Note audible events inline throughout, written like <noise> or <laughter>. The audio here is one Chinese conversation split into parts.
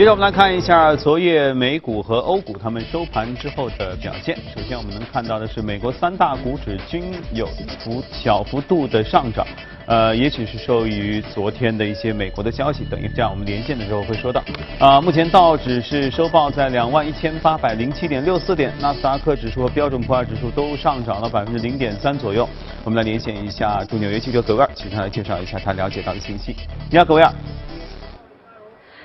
接着我们来看一下昨夜美股和欧股他们收盘之后的表现。首先我们能看到的是美国三大股指均有幅小幅度的上涨，呃，也许是受益于昨天的一些美国的消息。等一下我们连线的时候会说到。啊，目前道指是收报在两万一千八百零七点六四点，纳斯达克指数和标准普尔指数都上涨了百分之零点三左右。我们来连线一下驻纽约记者葛威尔，请他来介绍一下他了解到的信息。你好，葛威尔。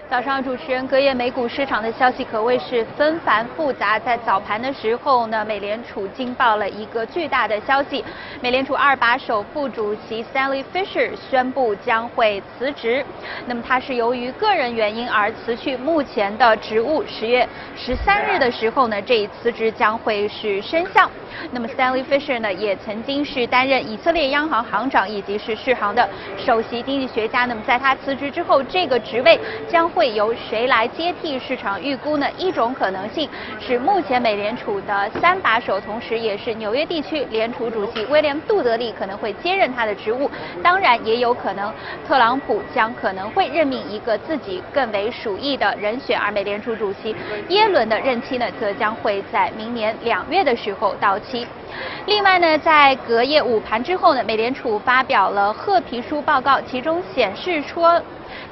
早上，主持人，隔夜美股市场的消息可谓是纷繁复杂。在早盘的时候呢，美联储惊爆了一个巨大的消息，美联储二把手副主席 Stanley Fisher 宣布将会辞职。那么他是由于个人原因而辞去目前的职务。十月十三日的时候呢，这一辞职将会是生效。那么 Stanley Fisher 呢，也曾经是担任以色列央行行长以及是世行的首席经济学家。那么在他辞职之后，这个职位将会由谁来接替？市场预估呢？一种可能性是目前美联储的三把手，同时也是纽约地区联储主席威廉·杜德利可能会接任他的职务。当然，也有可能特朗普将可能会任命一个自己更为属意的人选，而美联储主席耶伦的任期呢，则将会在明年两月的时候到期。另外呢，在隔夜午盘之后呢，美联储发表了褐皮书报告，其中显示说。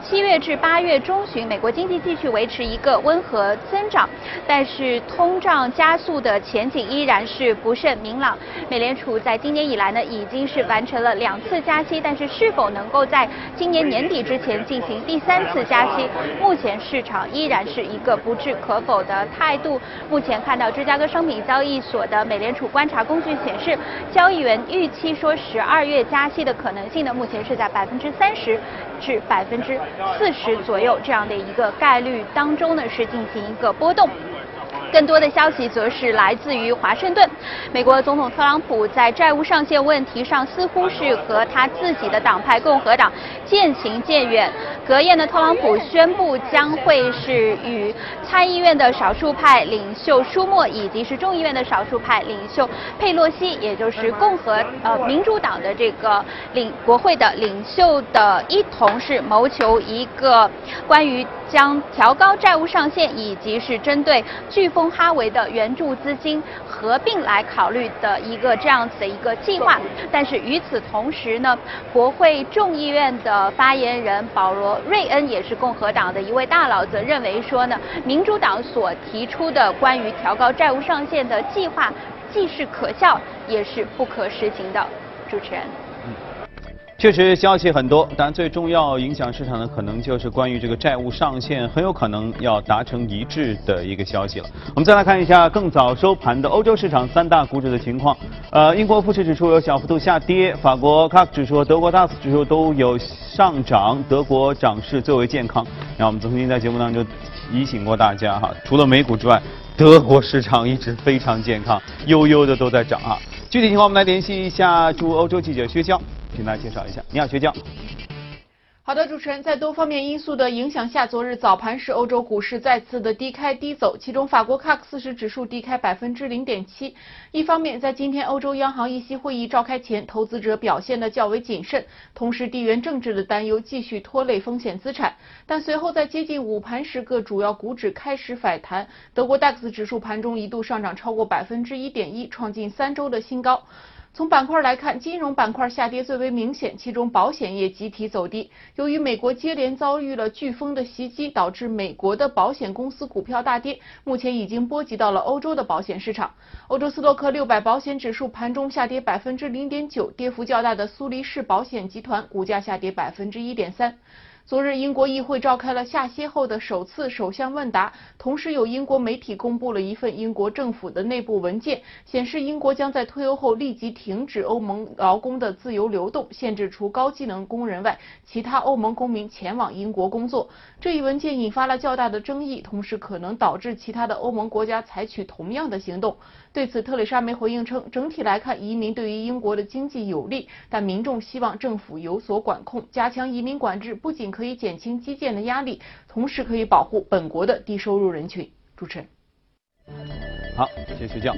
七月至八月中旬，美国经济继续维持一个温和增长，但是通胀加速的前景依然是不甚明朗。美联储在今年以来呢，已经是完成了两次加息，但是是否能够在今年年底之前进行第三次加息，目前市场依然是一个不置可否的态度。目前看到芝加哥商品交易所的美联储观察工具显示，交易员预期说十二月加息的可能性呢，目前是在百分之三十至百分之。四十左右这样的一个概率当中呢，是进行一个波动。更多的消息则是来自于华盛顿，美国总统特朗普在债务上限问题上似乎是和他自己的党派共和党渐行渐远。隔夜呢，特朗普宣布将会是与参议院的少数派领袖舒默以及是众议院的少数派领袖佩洛西，也就是共和呃民主党的这个领国会的领袖的一同是谋求一个关于。将调高债务上限，以及是针对飓风哈维的援助资金合并来考虑的一个这样子的一个计划。但是与此同时呢，国会众议院的发言人保罗·瑞恩也是共和党的一位大佬，则认为说呢，民主党所提出的关于调高债务上限的计划，既是可笑，也是不可实行的。主持人。确实消息很多，但最重要影响市场的可能就是关于这个债务上限很有可能要达成一致的一个消息了。我们再来看一下更早收盘的欧洲市场三大股指的情况。呃，英国富时指数有小幅度下跌，法国 CAC 指数、德国 DAX 指数都有上涨，德国涨势最为健康。然后我们曾经在节目当中提醒过大家哈，除了美股之外，德国市场一直非常健康，悠悠的都在涨啊。具体情况我们来联系一下驻欧洲记者薛娇。请大家介绍一下，你好，学教。好的，主持人，在多方面因素的影响下，昨日早盘时欧洲股市再次的低开低走，其中法国 CAC 四十指数低开百分之零点七。一方面，在今天欧洲央行议息会议召开前，投资者表现的较为谨慎，同时地缘政治的担忧继续拖累风险资产。但随后在接近午盘时，各主要股指开始反弹，德国 DAX 指数盘中一度上涨超过百分之一点一，创近三周的新高。从板块来看，金融板块下跌最为明显，其中保险业集体走低。由于美国接连遭遇了飓风的袭击，导致美国的保险公司股票大跌，目前已经波及到了欧洲的保险市场。欧洲斯洛克六百保险指数盘中下跌百分之零点九，跌幅较大的苏黎世保险集团股价下跌百分之一点三。昨日，英国议会召开了下歇后的首次首相问答，同时有英国媒体公布了一份英国政府的内部文件，显示英国将在退欧后立即停止欧盟劳工的自由流动，限制除高技能工人外其他欧盟公民前往英国工作。这一文件引发了较大的争议，同时可能导致其他的欧盟国家采取同样的行动。对此，特蕾莎梅回应称，整体来看，移民对于英国的经济有利，但民众希望政府有所管控，加强移民管制，不仅可以减轻基建的压力，同时可以保护本国的低收入人群。主持人，好，谢谢教。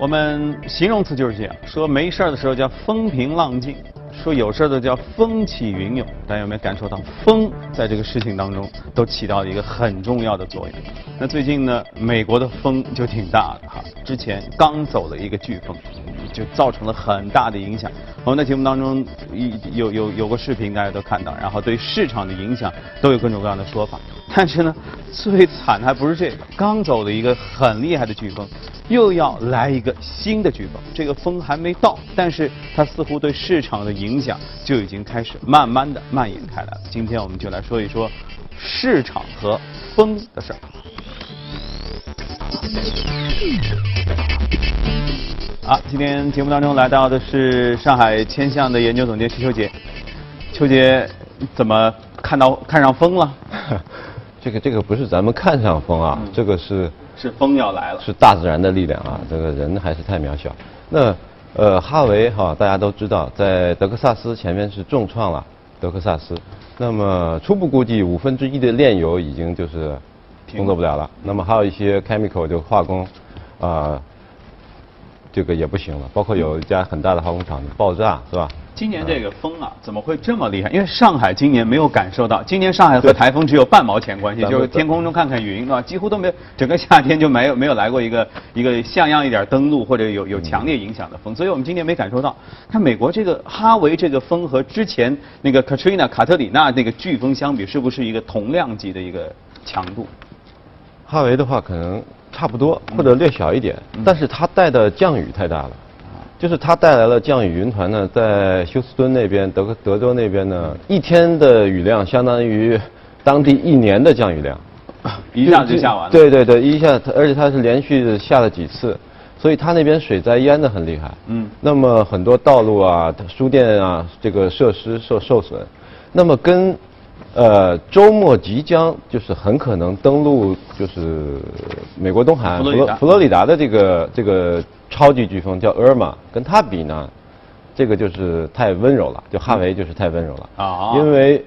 我们形容词就是这样，说没事儿的时候叫风平浪静，说有事儿的叫风起云涌，大家有没有感受到风在这个事情当中都起到了一个很重要的作用？那最近呢，美国的风就挺大的哈，之前刚走了一个飓风，就造成了很大的影响。我们在节目当中有有有过视频，大家都看到，然后对市场的影响都有各种各样的说法。但是呢，最惨的还不是这个，刚走了一个很厉害的飓风。又要来一个新的飓风，这个风还没到，但是它似乎对市场的影响就已经开始慢慢的蔓延开来了。今天我们就来说一说市场和风的事儿。啊，今天节目当中来到的是上海千象的研究总监徐秋杰，秋杰怎么看到看上风了？<laughs> 这个这个不是咱们看上风啊，这个是。是风要来了，是大自然的力量啊！这个人还是太渺小。那呃，哈维哈，大家都知道，在德克萨斯前面是重创了德克萨斯。那么初步估计，五分之一的炼油已经就是工作不了了。那么还有一些 chemical 就化工啊，这个也不行了。包括有一家很大的化工厂爆炸，是吧？今年这个风啊，怎么会这么厉害？因为上海今年没有感受到，今年上海和台风只有半毛钱关系，就是天空中看看云，是吧？几乎都没有，整个夏天就没有没有来过一个一个像样一点登陆或者有有强烈影响的风，所以我们今年没感受到。看美国这个哈维这个风和之前那个 Katrina 卡特里娜那个飓风相比，是不是一个同量级的一个强度？哈维的话可能差不多，或者略小一点，但是它带的降雨太大了。就是它带来了降雨云团呢，在休斯敦那边、德德州那边呢，一天的雨量相当于当地一年的降雨量，<laughs> 一下就下完了。对对对，一下，而且它是连续下了几次，所以它那边水灾淹的很厉害。嗯。那么很多道路啊、书店啊，这个设施受受损。那么跟呃周末即将就是很可能登陆就是美国东海岸佛罗佛罗里达的这个这个。超级飓风叫厄尔玛，跟它比呢，这个就是太温柔了，就哈维就是太温柔了。啊，因为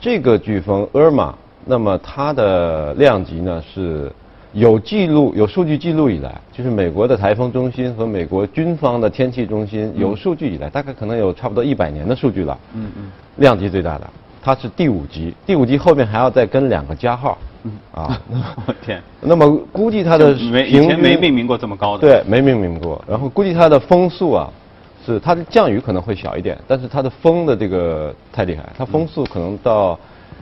这个飓风厄尔玛，那么它的量级呢是有记录、有数据记录以来，就是美国的台风中心和美国军方的天气中心有数据以来，大概可能有差不多一百年的数据了。嗯嗯，量级最大的，它是第五级，第五级后面还要再跟两个加号。啊，我 <laughs> 天！那么估计它的没以前没命名过这么高的，对，没命名过。然后估计它的风速啊，是它的降雨可能会小一点，但是它的风的这个太厉害，它风速可能到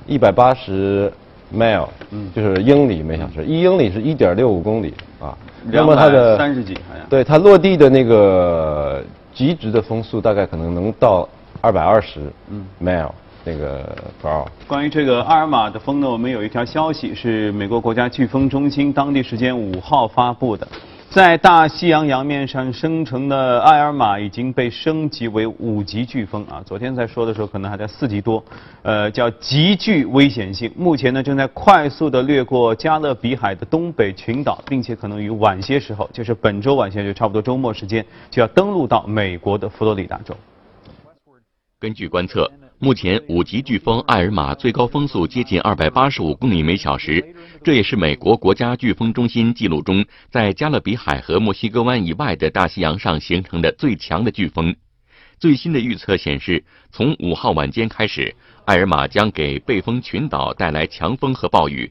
一百八十 mile，嗯，就是英里每小时，一英里是一点六五公里啊。那么它的三十几好像。对，它落地的那个极值的风速大概可能能到二百二十 mile。那个。关于这个阿尔玛的风呢，我们有一条消息是美国国家飓风中心当地时间五号发布的，在大西洋洋面上生成的艾尔玛已经被升级为五级飓风啊。昨天在说的时候可能还在四级多，呃，叫极具危险性。目前呢正在快速的掠过加勒比海的东北群岛，并且可能于晚些时候，就是本周晚些就差不多周末时间就要登陆到美国的佛罗里达州。根据观测。目前，五级飓风艾尔玛最高风速接近二百八十五公里每小时，这也是美国国家飓风中心记录中在加勒比海和墨西哥湾以外的大西洋上形成的最强的飓风。最新的预测显示，从五号晚间开始，艾尔玛将给贝风群岛带来强风和暴雨；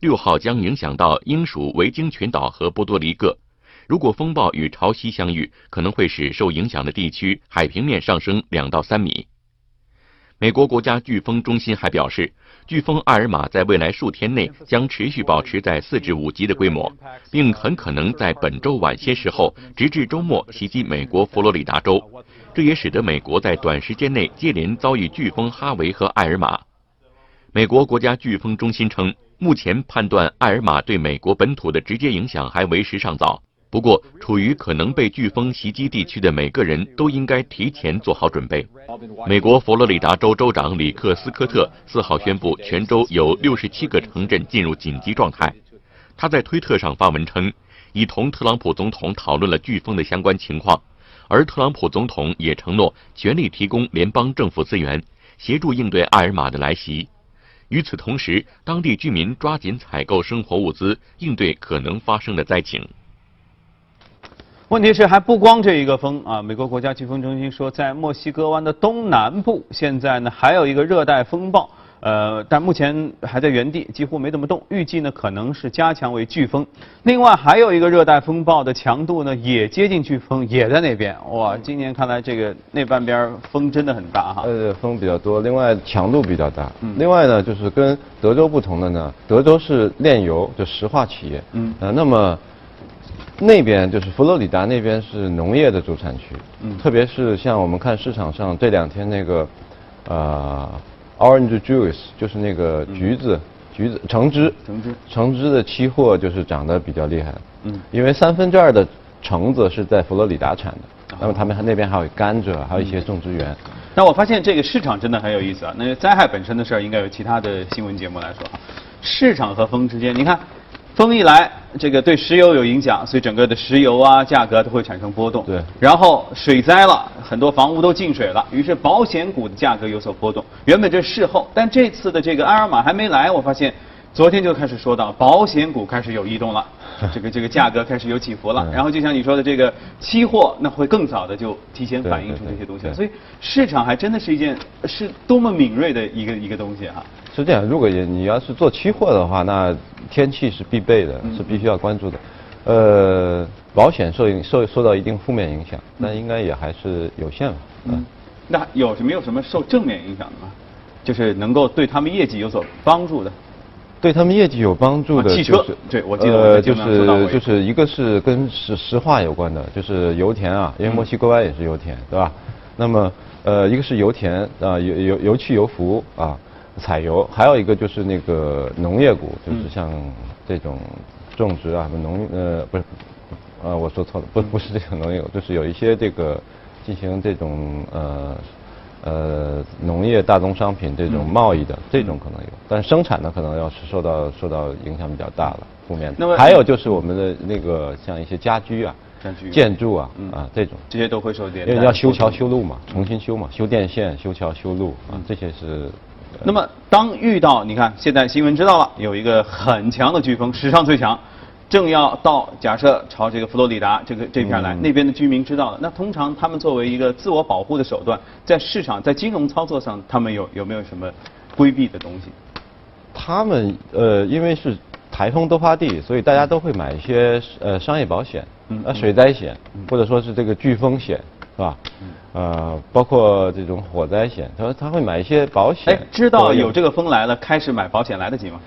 六号将影响到英属维京群岛和波多黎各。如果风暴与潮汐相遇，可能会使受影响的地区海平面上升两到三米。美国国家飓风中心还表示，飓风艾尔玛在未来数天内将持续保持在四至五级的规模，并很可能在本周晚些时候，直至周末袭击美国佛罗里达州。这也使得美国在短时间内接连遭遇飓风哈维和艾尔玛。美国国家飓风中心称，目前判断艾尔玛对美国本土的直接影响还为时尚早。不过，处于可能被飓风袭击地区的每个人都应该提前做好准备。美国佛罗里达州州长里克斯科特四号宣布，全州有六十七个城镇进入紧急状态。他在推特上发文称，已同特朗普总统讨论了飓风的相关情况，而特朗普总统也承诺全力提供联邦政府资源，协助应对艾尔玛的来袭。与此同时，当地居民抓紧采购生活物资，应对可能发生的灾情。问题是还不光这一个风啊！美国国家飓风中心说，在墨西哥湾的东南部，现在呢还有一个热带风暴。呃，但目前还在原地，几乎没怎么动。预计呢，可能是加强为飓风。另外还有一个热带风暴的强度呢，也接近飓风，也在那边。哇，今年看来这个那半边风真的很大哈。呃，风比较多，另外强度比较大。嗯。另外呢，就是跟德州不同的呢，德州是炼油，就石化企业。嗯。呃，那么那边就是佛罗里达那边是农业的主产区。嗯。特别是像我们看市场上这两天那个，呃。Orange juice 就是那个橘子，橘子橙汁，橙汁，橙汁的期货就是涨得比较厉害。嗯，因为三分之二的橙子是在佛罗里达产的，那么他们那边还有甘蔗，还有一些种植园。那我发现这个市场真的很有意思啊。那灾害本身的事儿，应该有其他的新闻节目来说。市场和风之间，你看。风一来，这个对石油有影响，所以整个的石油啊价格都会产生波动。对。然后水灾了，很多房屋都进水了，于是保险股的价格有所波动。原本这事后，但这次的这个埃尔玛还没来，我发现昨天就开始说到保险股开始有异动了，<laughs> 这个这个价格开始有起伏了。然后就像你说的这个期货，那会更早的就提前反映出这些东西。所以市场还真的是一件是多么敏锐的一个一个东西哈。是这样，如果你要是做期货的话，那天气是必备的，是必须要关注的。呃，保险受影受受到一定负面影响，那应该也还是有限吧。嗯，那有没有什么受正面影响的吗？就是能够对他们业绩有所帮助的？对他们业绩有帮助的，汽车，对我记得呃，就是就是一个是跟石石化有关的，就是油田啊，因为墨西哥湾也是油田，对吧？那么呃，一个是油田啊，油油油气油服啊。采油，还有一个就是那个农业股，就是像这种种植啊，农呃不是，呃我说错了，不不是这种农业，就是有一些这个进行这种呃呃农业大宗商品这种贸易的这种可能有，但生产的可能要是受到受到影响比较大了，负面。那么还有就是我们的那个像一些家居啊、建筑啊啊这种，这些都会受点。因为要修桥修路嘛，重新修嘛，修电线、修桥修路啊，这些是。那么，当遇到你看，现在新闻知道了，有一个很强的飓风，史上最强，正要到，假设朝这个佛罗里达这个这片来，那边的居民知道了，那通常他们作为一个自我保护的手段，在市场在金融操作上，他们有有没有什么规避的东西？他们呃，因为是台风多发地，所以大家都会买一些呃商业保险，呃水灾险，或者说是这个飓风险。是吧？呃，包括这种火灾险，他他会买一些保险。哎，知道有这个风来了，开始买保险来得及吗？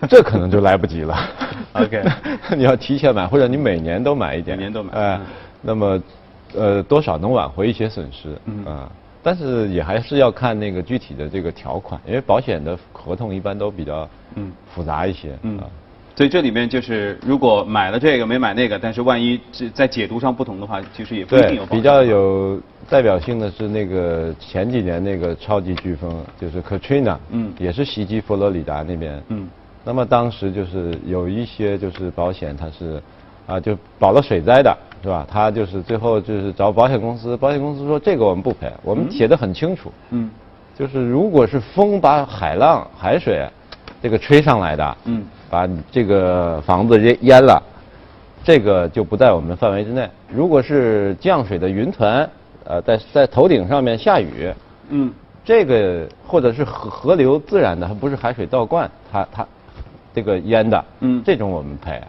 <laughs> 这可能就来不及了。<laughs> OK，<laughs> 你要提前买，或者你每年都买一点。每年都买。哎，那么，呃，多少能挽回一些损失？嗯。啊，但是也还是要看那个具体的这个条款，因为保险的合同一般都比较嗯复杂一些。嗯。所以这里面就是，如果买了这个没买那个，但是万一在解读上不同的话，其实也不一定有。比较有代表性的是那个前几年那个超级飓风，就是 Katrina，嗯，也是袭击佛罗里达那边，嗯，那么当时就是有一些就是保险它是，啊就保了水灾的是吧？他就是最后就是找保险公司，保险公司说这个我们不赔，我们写的很清楚，嗯，就是如果是风把海浪海水这个吹上来的，嗯。把你这个房子淹淹了，这个就不在我们范围之内。如果是降水的云团，呃，在在头顶上面下雨，嗯，这个或者是河河流自然的，它不是海水倒灌，它它这个淹的，嗯，这种我们赔。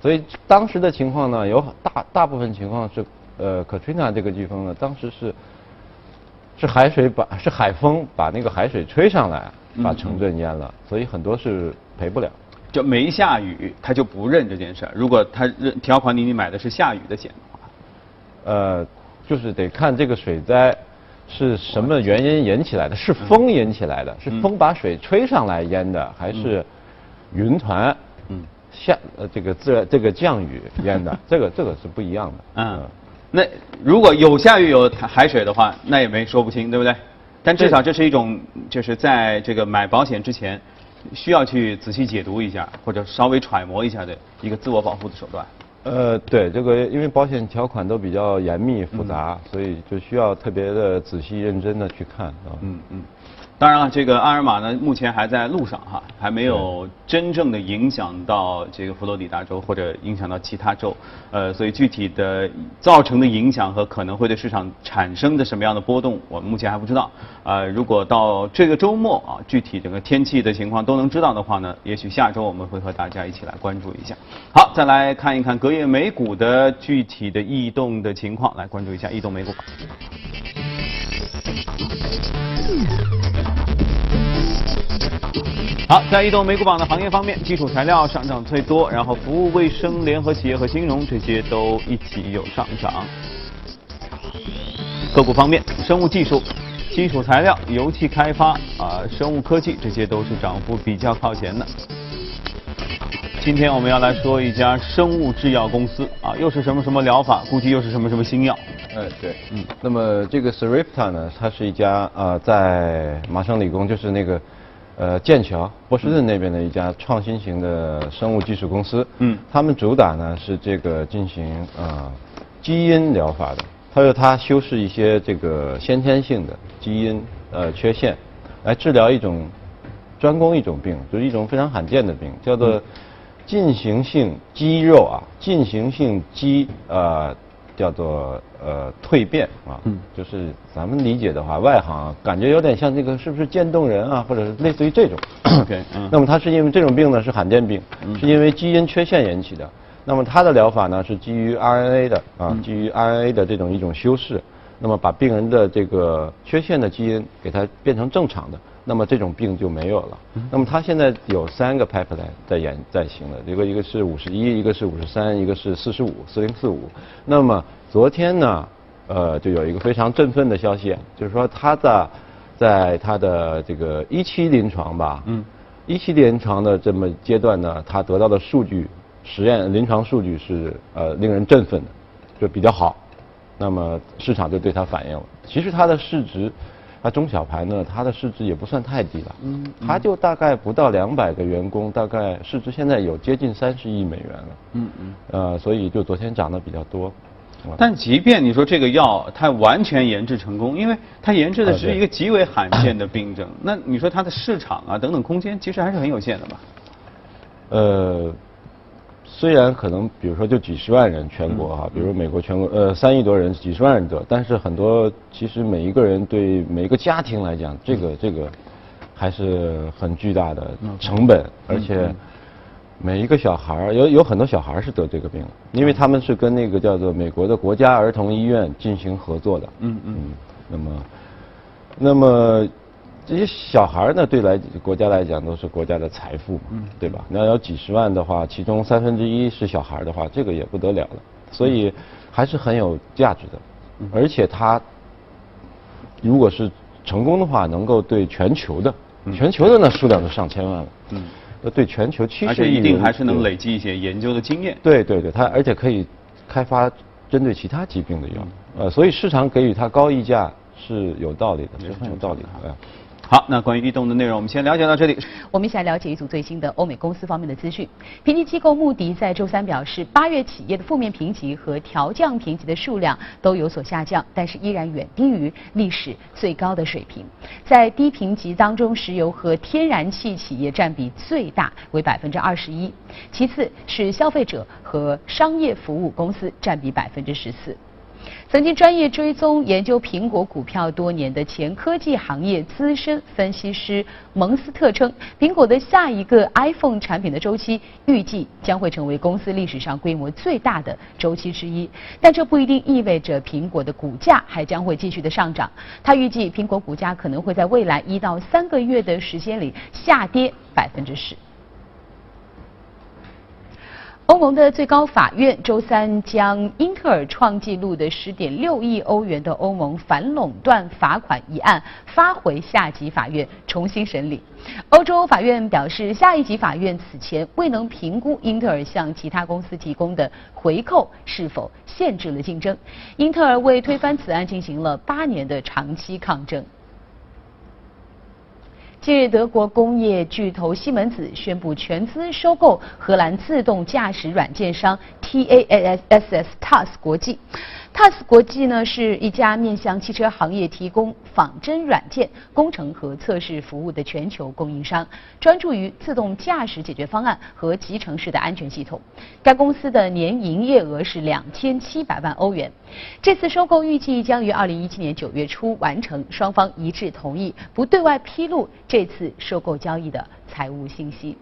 所以当时的情况呢，有大大部分情况是，呃，Katrina 这个飓风呢，当时是是海水把是海风把那个海水吹上来，把城镇淹了，所以很多是赔不了。就没下雨，他就不认这件事儿。如果他认条款里你买的是下雨的险的话，呃，就是得看这个水灾是什么原因引起来的，是风引起来的，是风把水吹上来淹的，还是云团嗯下呃这个自然这个降雨淹的，<laughs> 这个这个是不一样的。嗯，那如果有下雨有海水的话，那也没说不清，对不对？但至少这是一种就是在这个买保险之前。需要去仔细解读一下，或者稍微揣摩一下的一个自我保护的手段。呃，对，这个因为保险条款都比较严密复杂，所以就需要特别的仔细认真的去看啊。嗯嗯。当然了，这个阿尔玛呢，目前还在路上哈，还没有真正的影响到这个佛罗里达州或者影响到其他州，呃，所以具体的造成的影响和可能会对市场产生的什么样的波动，我们目前还不知道。呃，如果到这个周末啊，具体整个天气的情况都能知道的话呢，也许下周我们会和大家一起来关注一下。好，再来看一看隔夜美股的具体的异动的情况，来关注一下异动美股。好，在移动美股榜的行业方面，基础材料上涨最多，然后服务、卫生、联合企业和金融这些都一起有上涨。个股方面，生物技术、基础材料、油气开发啊，生物科技这些都是涨幅比较靠前的。今天我们要来说一家生物制药公司啊，又是什么什么疗法，估计又是什么什么新药。哎，对，嗯，那么这个 Sarepta 呢，它是一家啊，在麻省理工，就是那个。呃，剑桥波士顿那边的一家创新型的生物技术公司，嗯，他们主打呢是这个进行啊基因疗法的，他说他修饰一些这个先天性的基因呃缺陷，来治疗一种专攻一种病，就是一种非常罕见的病，叫做进行性肌肉啊进行性肌呃。叫做呃蜕变啊，就是咱们理解的话，外行感觉有点像这个是不是渐冻人啊，或者是类似于这种。对，<clears throat> 那么它是因为这种病呢是罕见病，是因为基因缺陷引起的。那么它的疗法呢是基于 RNA 的啊，基于 RNA 的这种一种修饰，那么把病人的这个缺陷的基因给它变成正常的。那么这种病就没有了。那么它现在有三个 pipeline 在演在行的，一个一个是五十一，一个是五十三，一个是四十五，四零四五。那么昨天呢，呃，就有一个非常振奋的消息，就是说它的在它的这个一期临床吧，嗯，一期临床的这么阶段呢，它得到的数据实验临床数据是呃令人振奋的，就比较好。那么市场就对它反应了。其实它的市值。它中小盘呢，它的市值也不算太低了，嗯，它就大概不到两百个员工，大概市值现在有接近三十亿美元了，嗯嗯，呃，所以就昨天涨得比较多。但即便你说这个药它完全研制成功，因为它研制的是一个极为罕见的病症，那你说它的市场啊等等空间其实还是很有限的吧？呃。虽然可能，比如说就几十万人全国哈，比如美国全国呃三亿多人，几十万人得，但是很多其实每一个人对每一个家庭来讲，这个这个还是很巨大的成本，而且每一个小孩儿有有很多小孩儿是得这个病，因为他们是跟那个叫做美国的国家儿童医院进行合作的，嗯。嗯，那么那么。这些小孩呢，对来国家来讲都是国家的财富，对吧？你要有几十万的话，其中三分之一是小孩的话，这个也不得了了。所以还是很有价值的，而且它如果是成功的话，能够对全球的全球的那数量都上千万了。嗯，对全球七十亿一定还是能累积一些研究的经验。对对对，它而且可以开发针对其他疾病的药。呃，所以市场给予它高溢价是有道理的，是很有道理的。好，那关于异动的内容，我们先了解到这里。我们一起来了解一组最新的欧美公司方面的资讯。评级机构穆迪在周三表示，八月企业的负面评级和调降评级的数量都有所下降，但是依然远低于历史最高的水平。在低评级当中，石油和天然气企业占比最大，为百分之二十一，其次是消费者和商业服务公司占比百分之十四。曾经专业追踪研究苹果股票多年的前科技行业资深分析师蒙斯特称，苹果的下一个 iPhone 产品的周期预计将会成为公司历史上规模最大的周期之一，但这不一定意味着苹果的股价还将会继续的上涨。他预计苹果股价可能会在未来一到三个月的时间里下跌百分之十。欧盟的最高法院周三将英特尔创纪录的十点六亿欧元的欧盟反垄断罚款一案发回下级法院重新审理。欧洲法院表示，下一级法院此前未能评估英特尔向其他公司提供的回扣是否限制了竞争。英特尔为推翻此案进行了八年的长期抗争。近日，德国工业巨头西门子宣布全资收购荷兰自动驾驶软件商 TASS TAS 国际。TAS 国际呢是一家面向汽车行业提供仿真软件工程和测试服务的全球供应商，专注于自动驾驶解决方案和集成式的安全系统。该公司的年营业额是两千七百万欧元。这次收购预计将于二零一七年九月初完成，双方一致同意不对外披露这次收购交易的财务信息。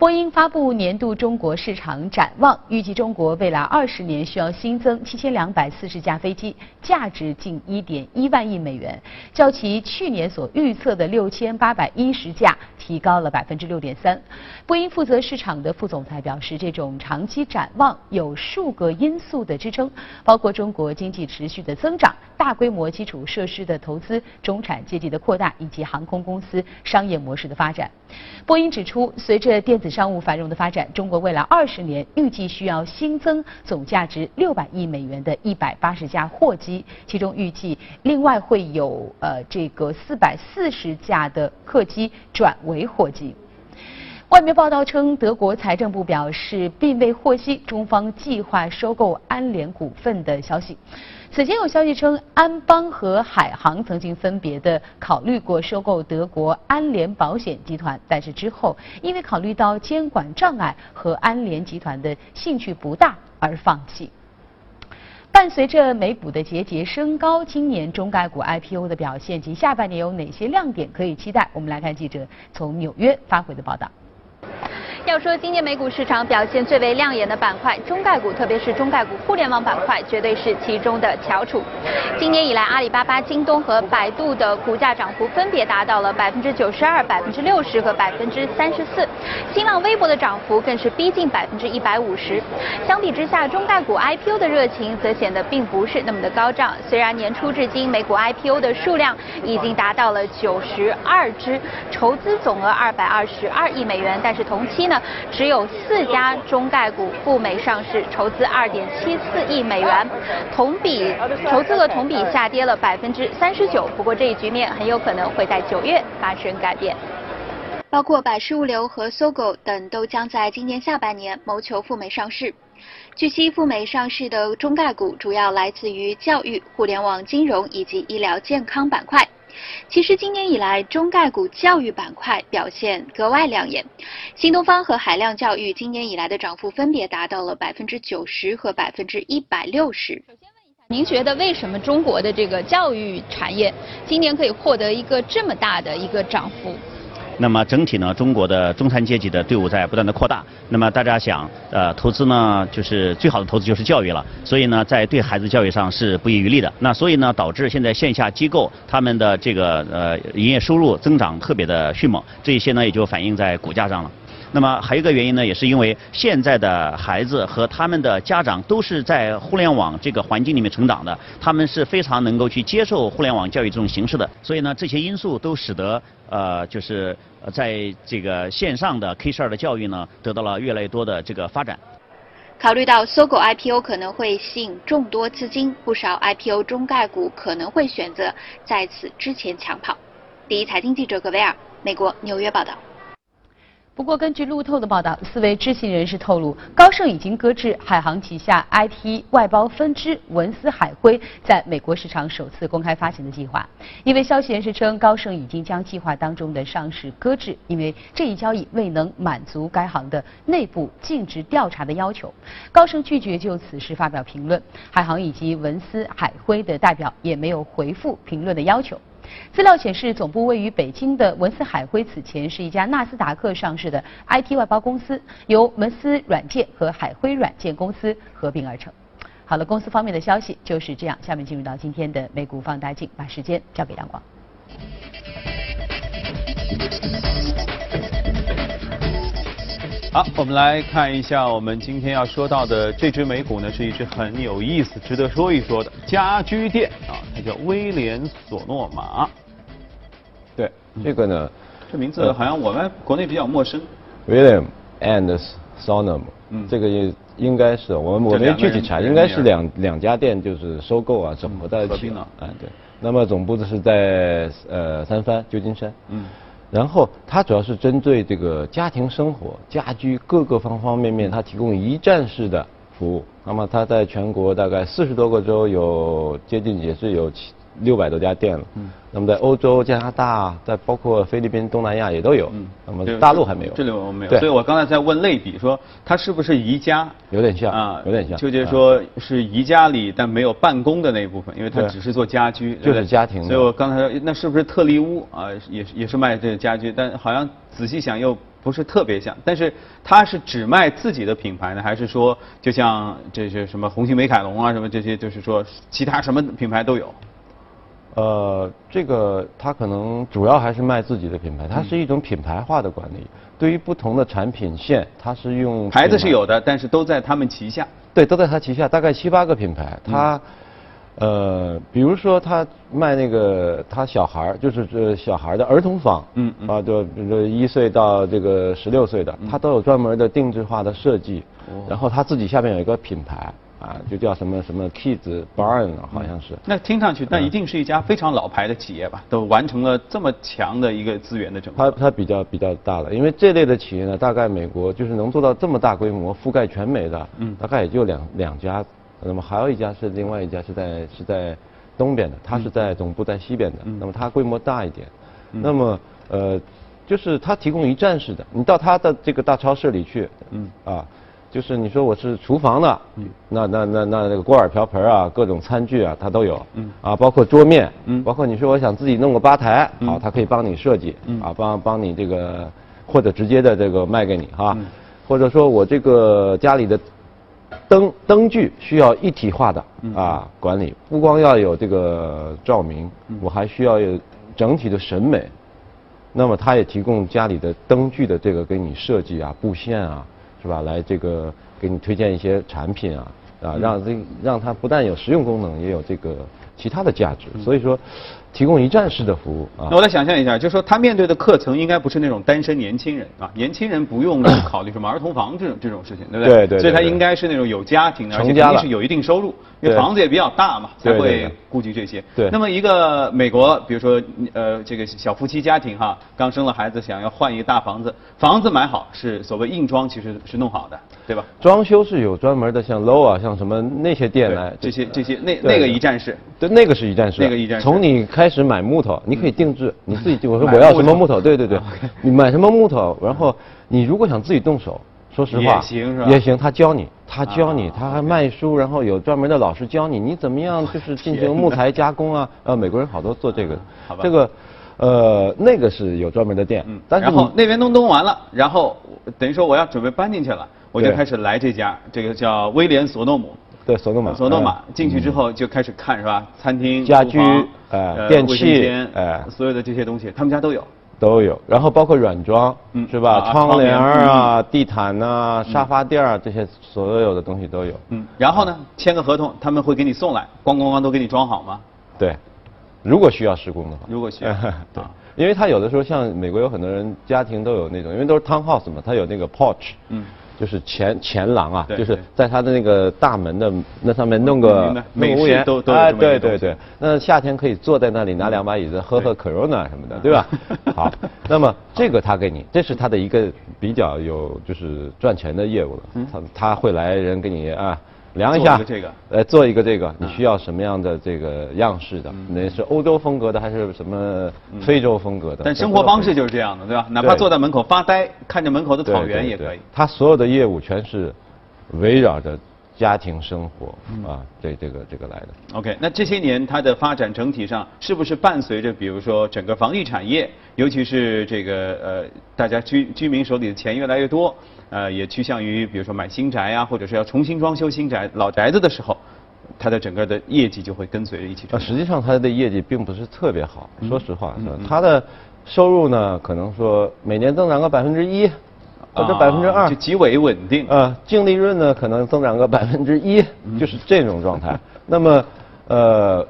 波音发布年度中国市场展望，预计中国未来二十年需要新增七千两百四十架飞机，价值近一点一万亿美元，较其去年所预测的六千八百一十架提高了百分之六点三。波音负责市场的副总裁表示，这种长期展望有数个因素的支撑，包括中国经济持续的增长、大规模基础设施的投资、中产阶级的扩大以及航空公司商业模式的发展。波音指出，随着电子商务繁荣的发展，中国未来二十年预计需要新增总价值六百亿美元的一百八十架货机，其中预计另外会有呃这个四百四十架的客机转为货机。外媒报道称，德国财政部表示并未获悉中方计划收购安联股份的消息。此前有消息称，安邦和海航曾经分别的考虑过收购德国安联保险集团，但是之后因为考虑到监管障碍和安联集团的兴趣不大而放弃。伴随着美股的节节升高，今年中概股 IPO 的表现及下半年有哪些亮点可以期待？我们来看记者从纽约发回的报道。要说今年美股市场表现最为亮眼的板块，中概股，特别是中概股互联网板块，绝对是其中的翘楚。今年以来，阿里巴巴、京东和百度的股价涨幅分别达到了百分之九十二、百分之六十和百分之三十四。新浪微博的涨幅更是逼近百分之一百五十。相比之下，中概股 IPO 的热情则显得并不是那么的高涨。虽然年初至今，美股 IPO 的数量已经达到了九十二只，筹资总额二百二十二亿美元，但是同期。呢，只有四家中概股赴美上市，筹资二点七四亿美元，同比筹资额同比下跌了百分之三十九。不过这一局面很有可能会在九月发生改变。包括百世物流和搜狗等都将在今年下半年谋求赴美上市。据悉，赴美上市的中概股主要来自于教育、互联网金融以及医疗健康板块。其实今年以来，中概股教育板块表现格外亮眼。新东方和海量教育今年以来的涨幅分别达到了百分之九十和百分之一百六十。您觉得为什么中国的这个教育产业今年可以获得一个这么大的一个涨幅？那么整体呢，中国的中产阶级的队伍在不断的扩大。那么大家想，呃，投资呢，就是最好的投资就是教育了。所以呢，在对孩子教育上是不遗余力的。那所以呢，导致现在线下机构他们的这个呃营业收入增长特别的迅猛，这一些呢也就反映在股价上了。那么还有一个原因呢，也是因为现在的孩子和他们的家长都是在互联网这个环境里面成长的，他们是非常能够去接受互联网教育这种形式的。所以呢，这些因素都使得呃，就是在这个线上的 K 十二的教育呢，得到了越来越多的这个发展。考虑到搜狗 IPO 可能会吸引众多资金，不少 IPO 中概股可能会选择在此之前抢跑。第一财经记者葛维尔，美国纽约报道。不过，根据路透的报道，四位知情人士透露，高盛已经搁置海航旗下 IT 外包分支文思海辉在美国市场首次公开发行的计划。一位消息人士称，高盛已经将计划当中的上市搁置，因为这一交易未能满足该行的内部尽职调查的要求。高盛拒绝就此事发表评论，海航以及文思海辉的代表也没有回复评论的要求。资料显示，总部位于北京的文思海辉此前是一家纳斯达克上市的 IT 外包公司，由文思软件和海辉软件公司合并而成。好了，公司方面的消息就是这样。下面进入到今天的美股放大镜，把时间交给杨光。好，我们来看一下我们今天要说到的这只美股呢，是一只很有意思、值得说一说的家居店啊，它叫威廉索诺玛。对，这个呢，这名字好像我们国内比较陌生。William and Sonom，嗯，这个应应该是我们我没具体查，应该是两两家店就是收购啊，整合在一起呢。哎，对。那么总部是在呃三藩旧金山。嗯。然后它主要是针对这个家庭生活、家居各个方方面面，它提供一站式的服务。那么它在全国大概四十多个州有接近也是有七。六百多家店了，嗯，那么在欧洲、加拿大，在包括菲律宾、东南亚也都有，嗯，那么大陆还没有，这里我们没有，所以我刚才在问类比，说它是不是宜家？有点像啊，有点像，纠结说是宜家里，但没有办公的那一部分，因为它只是做家居，就是家庭。所以我刚才说，那是不是特力屋？啊？也是也是卖这个家居，但好像仔细想又不是特别像。但是它是只卖自己的品牌呢，还是说就像这些什么红星美凯龙啊什么这些，就是说其他什么品牌都有？呃，这个它可能主要还是卖自己的品牌，它是一种品牌化的管理。对于不同的产品线，它是用牌子是有的，但是都在他们旗下。对，都在他旗下，大概七八个品牌。他呃，比如说他卖那个他小孩儿，就是这小孩的儿童房，嗯嗯啊，就比如说一岁到这个十六岁的，他都有专门的定制化的设计。然后他自己下面有一个品牌。啊，就叫什么什么 Kids Barn，好像是。那听上去，那一定是一家非常老牌的企业吧？都完成了这么强的一个资源的整合。它它比较比较大了，因为这类的企业呢，大概美国就是能做到这么大规模覆盖全美的，嗯，大概也就两两家。那么还有一家是另外一家是在是在东边的，它是在总部在西边的。那么它规模大一点。那么呃，就是它提供一站式的，你到它的这个大超市里去，嗯啊。就是你说我是厨房的，那那那那那个锅碗瓢盆啊，各种餐具啊，它都有，啊，包括桌面，包括你说我想自己弄个吧台，好，它可以帮你设计，啊，帮帮你这个或者直接的这个卖给你哈，或者说我这个家里的灯灯具需要一体化的啊管理，不光要有这个照明，我还需要有整体的审美，那么它也提供家里的灯具的这个给你设计啊布线啊。是吧？来这个给你推荐一些产品啊，啊，让这让它不但有实用功能，也有这个其他的价值。所以说。提供一站式的服务啊！那我再想象一下，就是说他面对的客层应该不是那种单身年轻人啊，年轻人不用考虑什么儿童房这种这种事情，对不对？对对。所以他应该是那种有家庭的，而且肯定是有一定收入，因为房子也比较大嘛，才会顾及这些。对。那么一个美国，比如说呃这个小夫妻家庭哈，刚生了孩子，想要换一个大房子，房子买好是所谓硬装，其实是弄好的，对吧？装修是有专门的，像 Low 啊，像什么那些店来，这些这些那那个一站式，对，那个是一站式，那个一站式，从你开始买木头。你可以定制，你自己我说我要什么木头，对对对，你买什么木头，然后 <laughs> 你如果想自己动手，说实话也行是吧？也行，他教你，他教你，他还卖书，然后有专门的老师教你，你怎么样 <laughs> 就是进行木材加工啊？呃，美国人好多做这个，这个，呃，那个是有专门的店，嗯，然后那边弄弄完了，然后等于说我要准备搬进去了，我就开始来这家，这个叫威廉索诺姆。对，索诺玛。索诺玛进去之后就开始看是吧？餐厅、家居、呃电器、哎，所有的这些东西，他们家都有。都有，然后包括软装，嗯，是吧？窗帘啊、地毯呐、沙发垫啊，这些所有的东西都有。嗯，然后呢，签个合同，他们会给你送来，咣咣咣都给你装好吗？对，如果需要施工的话。如果需要。<laughs> 对，因为他有的时候像美国有很多人家庭都有那种，因为都是 townhouse 嘛，他有那个 porch。嗯。就是前前廊啊，就是在他的那个大门的那上面弄个美屋檐，哎，对对对，那夏天可以坐在那里拿两把椅子喝喝 Corona 什么的，对吧？好，那么这个他给你，这是他的一个比较有就是赚钱的业务了，他他会来人给你啊。量一下，这个，呃，做一个这个，你需要什么样的这个样式的？那是欧洲风格的还是什么非洲风格的？但生活方式就是这样的，对吧？哪怕坐在门口发呆，看着门口的草原也可以。他所有的业务全是围绕着。家庭生活啊，这这个这个来的。OK，那这些年它的发展整体上是不是伴随着，比如说整个房地产业，尤其是这个呃，大家居居民手里的钱越来越多，呃，也趋向于比如说买新宅啊，或者是要重新装修新宅老宅子的时候，它的整个的业绩就会跟随着一起。啊，实际上它的业绩并不是特别好，说实话，它的收入呢，可能说每年增长个百分之一。或者百分之二就极为稳定啊，净利润呢可能增长个百分之一，就是这种状态。<laughs> 那么，呃，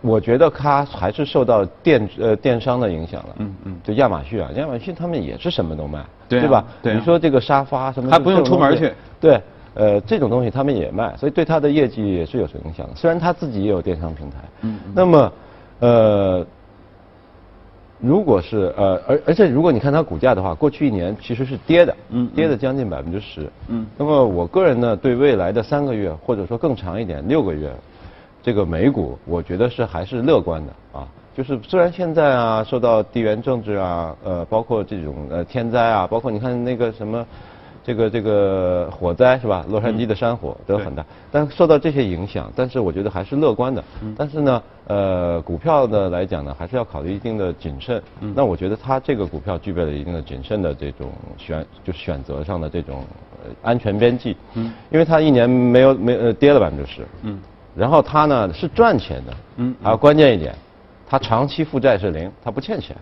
我觉得它还是受到电呃电商的影响了。嗯嗯，就亚马逊啊，亚马逊他们也是什么都卖，对吧？对。你说这个沙发什么？还不用出门去。对，呃，这种东西他们也卖，所以对它的业绩也是有所影响的。虽然他自己也有电商平台。嗯。那么，呃，如果是呃，而而且如果你看它股价的话，过去一年其实是跌的，嗯，跌了将近百分之十，嗯。那么我个人呢，对未来的三个月或者说更长一点六个月，这个美股，我觉得是还是乐观的啊。就是虽然现在啊，受到地缘政治啊，呃，包括这种呃天灾啊，包括你看那个什么。这个这个火灾是吧？洛杉矶的山火都很大，但受到这些影响，但是我觉得还是乐观的。但是呢，呃，股票的来讲呢，还是要考虑一定的谨慎。那我觉得它这个股票具备了一定的谨慎的这种选，就选择上的这种安全边际。嗯。因为它一年没有没呃跌了百分之十。嗯。然后它呢是赚钱的。嗯。还有关键一点，它长期负债是零，它不欠钱。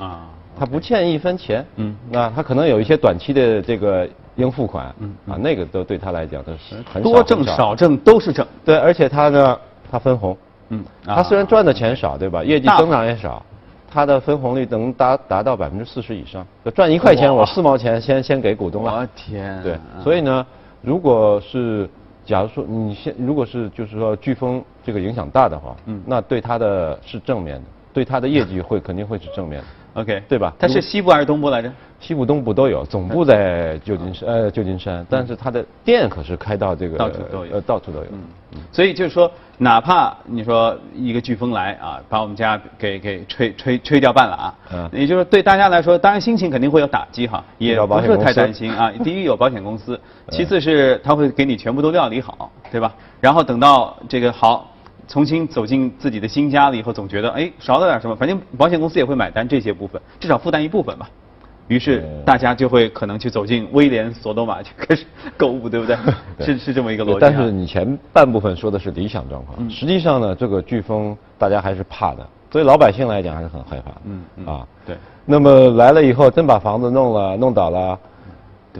啊。他不欠一分钱，嗯，那他可能有一些短期的这个应付款，嗯，啊，那个都对他来讲都是很多挣少挣都是挣，对，而且他呢，他分红，嗯，他虽然赚的钱少，对吧？业绩增长也少，他的分红率能达达到百分之四十以上，赚一块钱我四毛钱先先给股东了，我天，对，所以呢，如果是假如说你现如果是就是说飓风这个影响大的话，嗯，那对他的是正面的，对它的业绩会肯定会是正面的。<laughs> OK，对吧？它是西部还是东部来着？西部、东部都有，总部在旧金山，呃，旧金山，但是它的店可是开到这个到处都有，呃，到处都有。嗯，所以就是说，哪怕你说一个飓风来啊，把我们家给给吹吹吹掉半拉，嗯，也就是对大家来说，当然心情肯定会有打击哈，也不是太担心啊。第一有保险公司，<laughs> 其次是他会给你全部都料理好，对吧？然后等到这个好。重新走进自己的新家了以后，总觉得哎少了点什么，反正保险公司也会买单这些部分，至少负担一部分吧。于是大家就会可能去走进威廉索多玛去开始购物，对不对？<laughs> 是是这么一个逻辑。但是你前半部分说的是理想状况，实际上呢，这个飓风大家还是怕的，所以老百姓来讲还是很害怕。嗯嗯啊，对。那么来了以后，真把房子弄了弄倒了。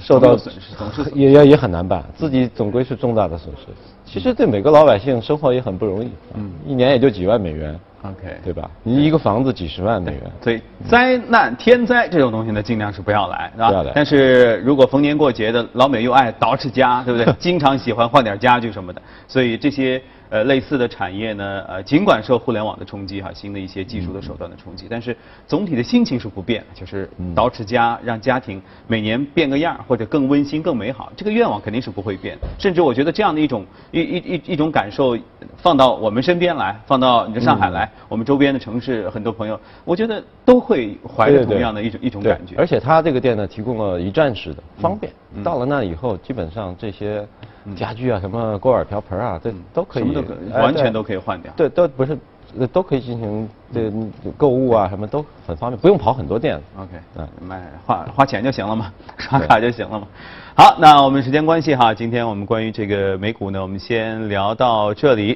受到损失，也也也很难办，自己总归是重大的损失。其实对每个老百姓生活也很不容易，嗯，一年也就几万美元，OK，对吧？你一个房子几十万美元，所以灾难、天灾这种东西呢，尽量是不要来，是吧？不要来。但是如果逢年过节的，老美又爱捯饬家，对不对？<laughs> 经常喜欢换点家具什么的，所以这些。呃，类似的产业呢，呃，尽管受互联网的冲击哈，新的一些技术的手段的冲击，但是总体的心情是不变，就是捯饬家，让家庭每年变个样或者更温馨、更美好，这个愿望肯定是不会变。甚至我觉得这样的一种一一一一种感受，放到我们身边来，放到你的上海来，我们周边的城市，很多朋友，我觉得都会怀着同样的一种一种感觉。而且他这个店呢，提供了一站式的方便，到了那以后，基本上这些。家具啊，什么锅碗瓢盆啊，这都可以，完全都可以换掉。对，都不是，都可以进行这购物啊，什么都很方便，不用跑很多店。OK，嗯，买花花钱就行了嘛，刷卡就行了嘛。好，那我们时间关系哈，今天我们关于这个美股呢，我们先聊到这里。